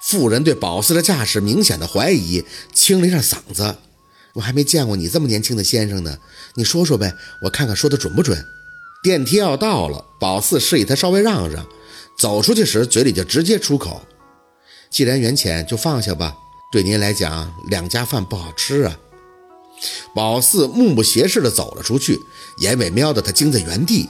妇人对宝四的架势明显的怀疑，清了一下嗓子：“我还没见过你这么年轻的先生呢，你说说呗，我看看说的准不准。”电梯要到了，宝四示意他稍微让让，走出去时嘴里就直接出口：“既然缘浅，就放下吧。对您来讲，两家饭不好吃啊。”宝四目不斜视地走了出去，眼尾瞄得他惊在原地。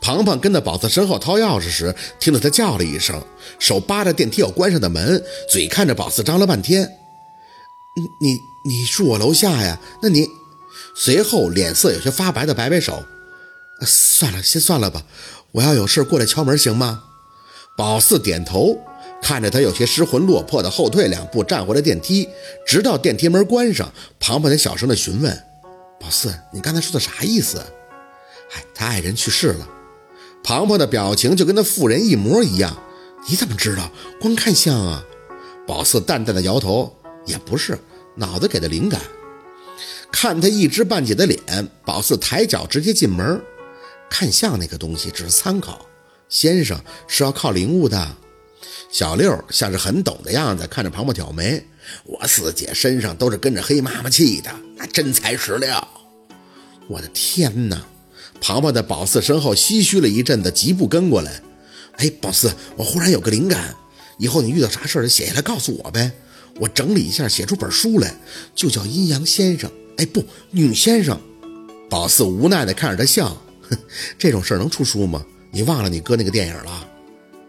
庞庞跟在宝四身后掏钥匙时，听到他叫了一声，手扒着电梯要关上的门，嘴看着宝四张了半天：“你你你住我楼下呀？那你……”随后脸色有些发白的摆摆手：“算了，先算了吧。我要有事过来敲门行吗？”宝四点头。看着他有些失魂落魄的后退两步，站回了电梯，直到电梯门关上，庞庞才小声的询问：“宝四，你刚才说的啥意思？”“哎，他爱人去世了。”庞庞的表情就跟那妇人一模一样。“你怎么知道？光看相啊？”宝四淡淡的摇头：“也不是，脑子给的灵感。”看他一知半解的脸，宝四抬脚直接进门。看相那个东西只是参考，先生是要靠领悟的。小六像是很懂的样子，看着庞庞挑眉：“我四姐身上都是跟着黑妈妈气的，那真材实料。”我的天哪！庞庞在宝四身后唏嘘了一阵子，疾步跟过来：“哎，宝四，我忽然有个灵感，以后你遇到啥事儿写下来告诉我呗，我整理一下，写出本书来，就叫阴阳先生。哎，不，女先生。”宝四无奈地看着他笑：“哼，这种事儿能出书吗？你忘了你哥那个电影了？”“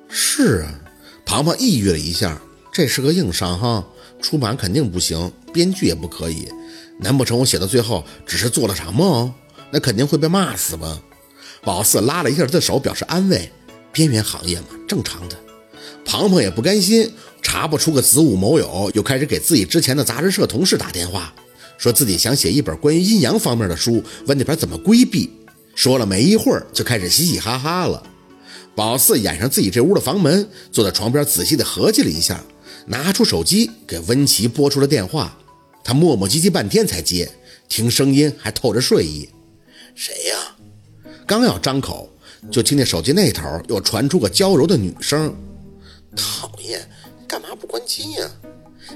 是啊。”庞庞抑郁了一下，这是个硬伤哈，出版肯定不行，编剧也不可以。难不成我写到最后只是做了场梦？那肯定会被骂死吧？宝四拉了一下他的手，表示安慰。边缘行业嘛，正常的。庞庞也不甘心，查不出个子午卯酉，又开始给自己之前的杂志社同事打电话，说自己想写一本关于阴阳方面的书，问那边怎么规避。说了没一会儿，就开始嘻嘻哈哈了。宝四掩上自己这屋的房门，坐在床边仔细的合计了一下，拿出手机给温琪拨出了电话。他磨磨唧唧半天才接，听声音还透着睡意。谁呀？刚要张口，就听见手机那头又传出个娇柔的女声：“讨厌，干嘛不关机呀？”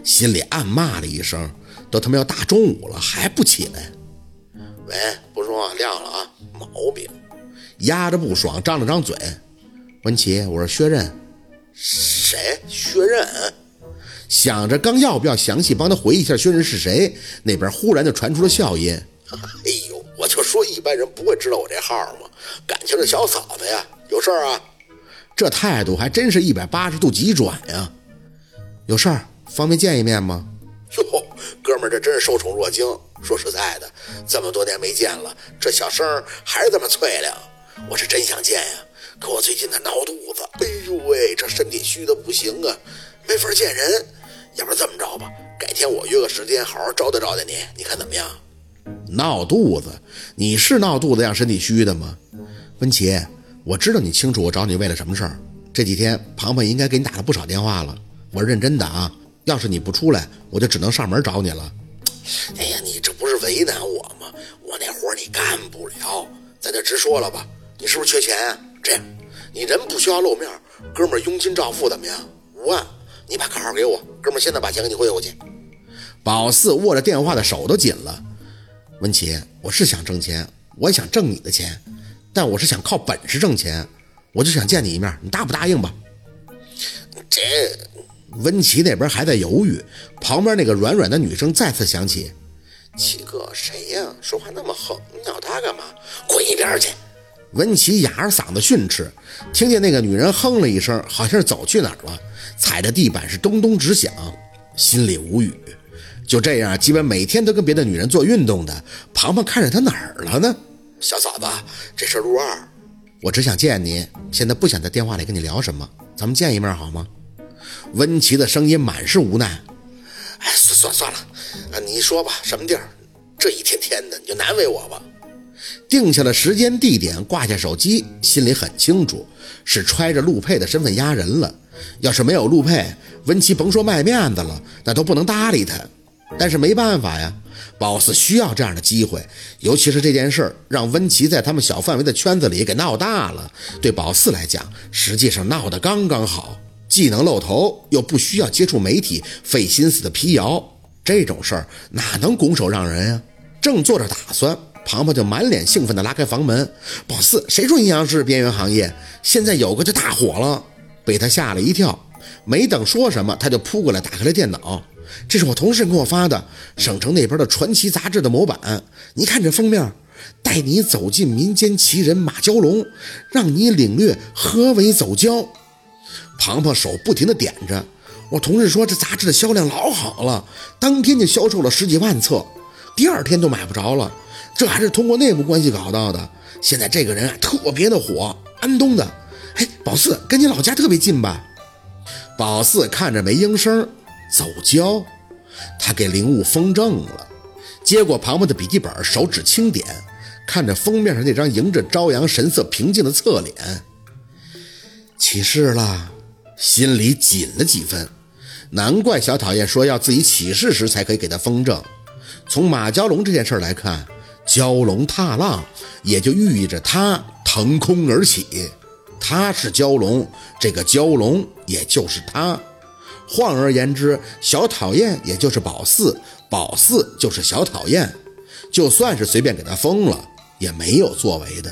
心里暗骂了一声：“都他妈要大中午了，还不起来？”喂，不说话，亮了啊，毛病。压着不爽，张了张嘴。文琪，我是薛刃。谁？薛刃？想着刚要不要详细帮他回忆一下薛刃是谁，那边忽然就传出了笑音。我就说一般人不会知道我这号嘛？感情是小嫂子呀，有事儿啊？这态度还真是一百八十度急转呀！有事儿，方便见一面吗？哟，哥们儿，这真是受宠若惊。说实在的，这么多年没见了，这小声还是这么脆亮，我是真想见呀。可我最近他闹肚子，哎呦喂，这身体虚的不行啊，没法见人。要不然这么着吧，改天我约个时间，好好招待招待你，你看怎么样？闹肚子？你是闹肚子让身体虚的吗？温琪，我知道你清楚我找你为了什么事儿。这几天庞庞应该给你打了不少电话了，我是认真的啊。要是你不出来，我就只能上门找你了。哎呀，你这不是为难我吗？我那活你干不了，咱就直说了吧。你是不是缺钱？这样，你人不需要露面，哥们儿佣金照付怎么样？五万，你把卡号给我，哥们儿现在把钱给你汇过去。宝四握着电话的手都紧了。文琪，我是想挣钱，我也想挣你的钱，但我是想靠本事挣钱，我就想见你一面，你答不答应吧？这，文琪那边还在犹豫，旁边那个软软的女声再次响起：“七哥，谁呀？说话那么横，你咬他干嘛？滚一边去！”文琪哑着嗓子训斥，听见那个女人哼了一声，好像是走去哪儿了，踩着地板是咚咚直响，心里无语。就这样，基本每天都跟别的女人做运动的庞庞，看着他哪儿了呢？小嫂子，这是陆二，我只想见你，现在不想在电话里跟你聊什么，咱们见一面好吗？温琪的声音满是无奈。哎，算算算了，啊，你说吧，什么地儿？这一天天的，你就难为我吧。定下了时间地点，挂下手机，心里很清楚，是揣着陆佩的身份压人了。要是没有陆佩，温琪甭说卖面子了，那都不能搭理他。但是没办法呀，boss 需要这样的机会，尤其是这件事儿让温琪在他们小范围的圈子里给闹大了，对宝四来讲，实际上闹得刚刚好。既能露头，又不需要接触媒体费心思的辟谣，这种事儿哪能拱手让人呀？正做着打算，庞庞就满脸兴奋地拉开房门：“宝四，谁说阴阳师是边缘行业？现在有个就大火了！”被他吓了一跳，没等说什么，他就扑过来打开了电脑。这是我同事给我发的，省城那边的传奇杂志的模板。你看这封面，带你走进民间奇人马蛟龙，让你领略何为走蛟。庞庞手不停地点着，我同事说这杂志的销量老好了，当天就销售了十几万册，第二天都买不着了。这还是通过内部关系搞到的。现在这个人啊特别的火，安东的。哎，宝四跟你老家特别近吧？宝四看着没应声。走焦，他给灵物封正了。接过庞庞的笔记本，手指轻点，看着封面上那张迎着朝阳、神色平静的侧脸，起誓了，心里紧了几分。难怪小讨厌说要自己起誓时才可以给他封正。从马蛟龙这件事来看，蛟龙踏浪，也就寓意着他腾空而起。他是蛟龙，这个蛟龙也就是他。换而言之，小讨厌也就是宝四，宝四就是小讨厌。就算是随便给他封了，也没有作为的。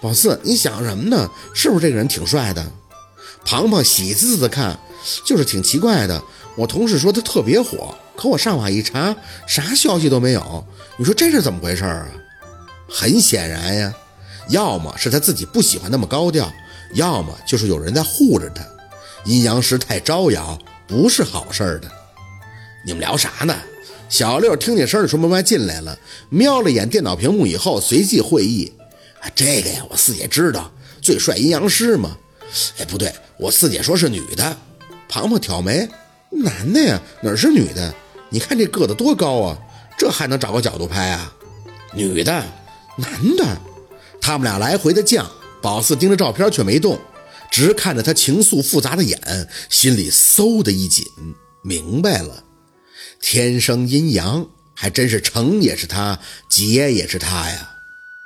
宝四，你想什么呢？是不是这个人挺帅的？庞庞喜滋滋的看，就是挺奇怪的。我同事说他特别火，可我上网一查，啥消息都没有。你说这是怎么回事啊？很显然呀，要么是他自己不喜欢那么高调，要么就是有人在护着他。阴阳师太招摇。不是好事儿的，你们聊啥呢？小六听见声就从门外进来了，瞄了眼电脑屏幕以后，随即会意：“啊，这个呀，我四姐知道，最帅阴阳师嘛。哎，不对，我四姐说是女的。”庞庞挑眉：“男的呀，哪是女的？你看这个子多高啊，这还能找个角度拍啊？女的，男的。”他们俩来回的犟，宝四盯着照片却没动。直看着他情愫复杂的眼，心里嗖的一紧，明白了，天生阴阳，还真是成也是他，劫也是他呀！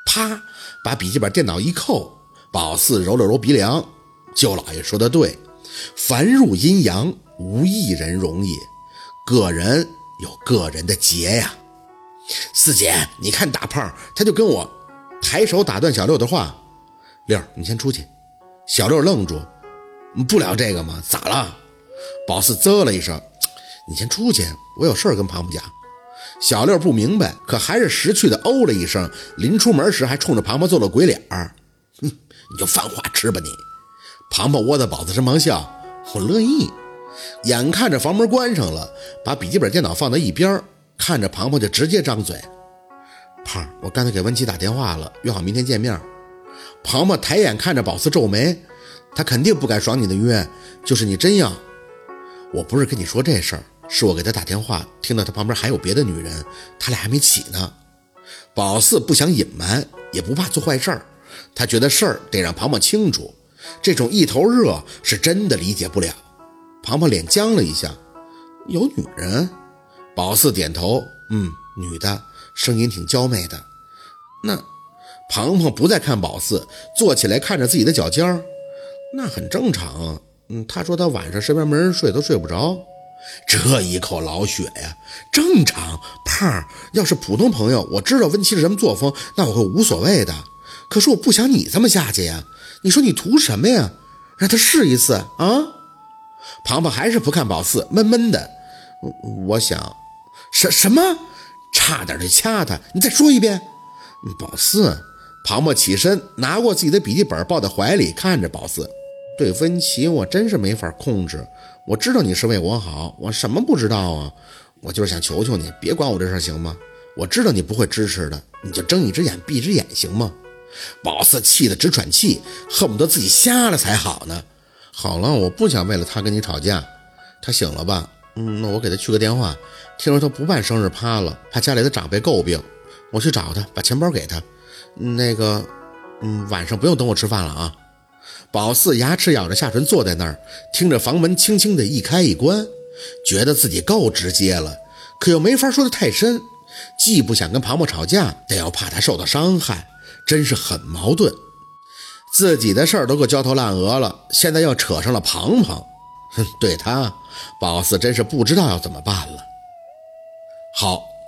啪，把笔记本电脑一扣，宝四揉了揉鼻梁，舅老爷说的对，凡入阴阳，无一人容易，个人有个人的劫呀。四姐，你看大胖，他就跟我抬手打断小六的话，六，你先出去。小六愣住，不聊这个吗？咋了？宝四啧了一声：“你先出去，我有事儿跟庞庞讲。”小六不明白，可还是识趣的哦了一声。临出门时还冲着庞庞做了鬼脸儿：“哼，你就犯花痴吧你！”庞庞窝在宝子身旁笑：“我乐意。”眼看着房门关上了，把笔记本电脑放在一边，看着庞庞就直接张嘴：“胖，我刚才给文琪打电话了，约好明天见面。”庞庞抬眼看着宝四皱眉，他肯定不敢爽你的约。就是你真要，我不是跟你说这事儿，是我给他打电话，听到他旁边还有别的女人，他俩还没起呢。宝四不想隐瞒，也不怕做坏事儿，他觉得事儿得让庞庞清楚。这种一头热是真的理解不了。庞庞脸僵了一下，有女人？宝四点头，嗯，女的，声音挺娇媚的。那。庞庞不再看宝四，坐起来看着自己的脚尖儿，那很正常啊。嗯，他说他晚上身边没人睡都睡不着，这一口老血呀，正常。胖儿，要是普通朋友，我知道温琪是什么作风，那我会无所谓的。可是我不想你这么下去呀。你说你图什么呀？让他试一次啊？庞庞还是不看宝四，闷闷的。我想，什什么？差点就掐他！你再说一遍，宝四。庞庞起身，拿过自己的笔记本，抱在怀里，看着宝四。对温琪，我真是没法控制。我知道你是为我好，我什么不知道啊？我就是想求求你，别管我这事，行吗？我知道你不会支持的，你就睁一只眼闭一只眼，行吗？宝四气得直喘气，恨不得自己瞎了才好呢。好了，我不想为了他跟你吵架。他醒了吧？嗯，那我给他去个电话。听说他不办生日趴了，怕家里的长辈诟病。我去找他，把钱包给他。那个，嗯，晚上不用等我吃饭了啊。宝四牙齿咬着下唇，坐在那儿，听着房门轻轻的一开一关，觉得自己够直接了，可又没法说的太深，既不想跟庞庞吵架，但又怕他受到伤害，真是很矛盾。自己的事儿都够焦头烂额了，现在又扯上了庞庞，哼，对他，宝四真是不知道要怎么办了。好，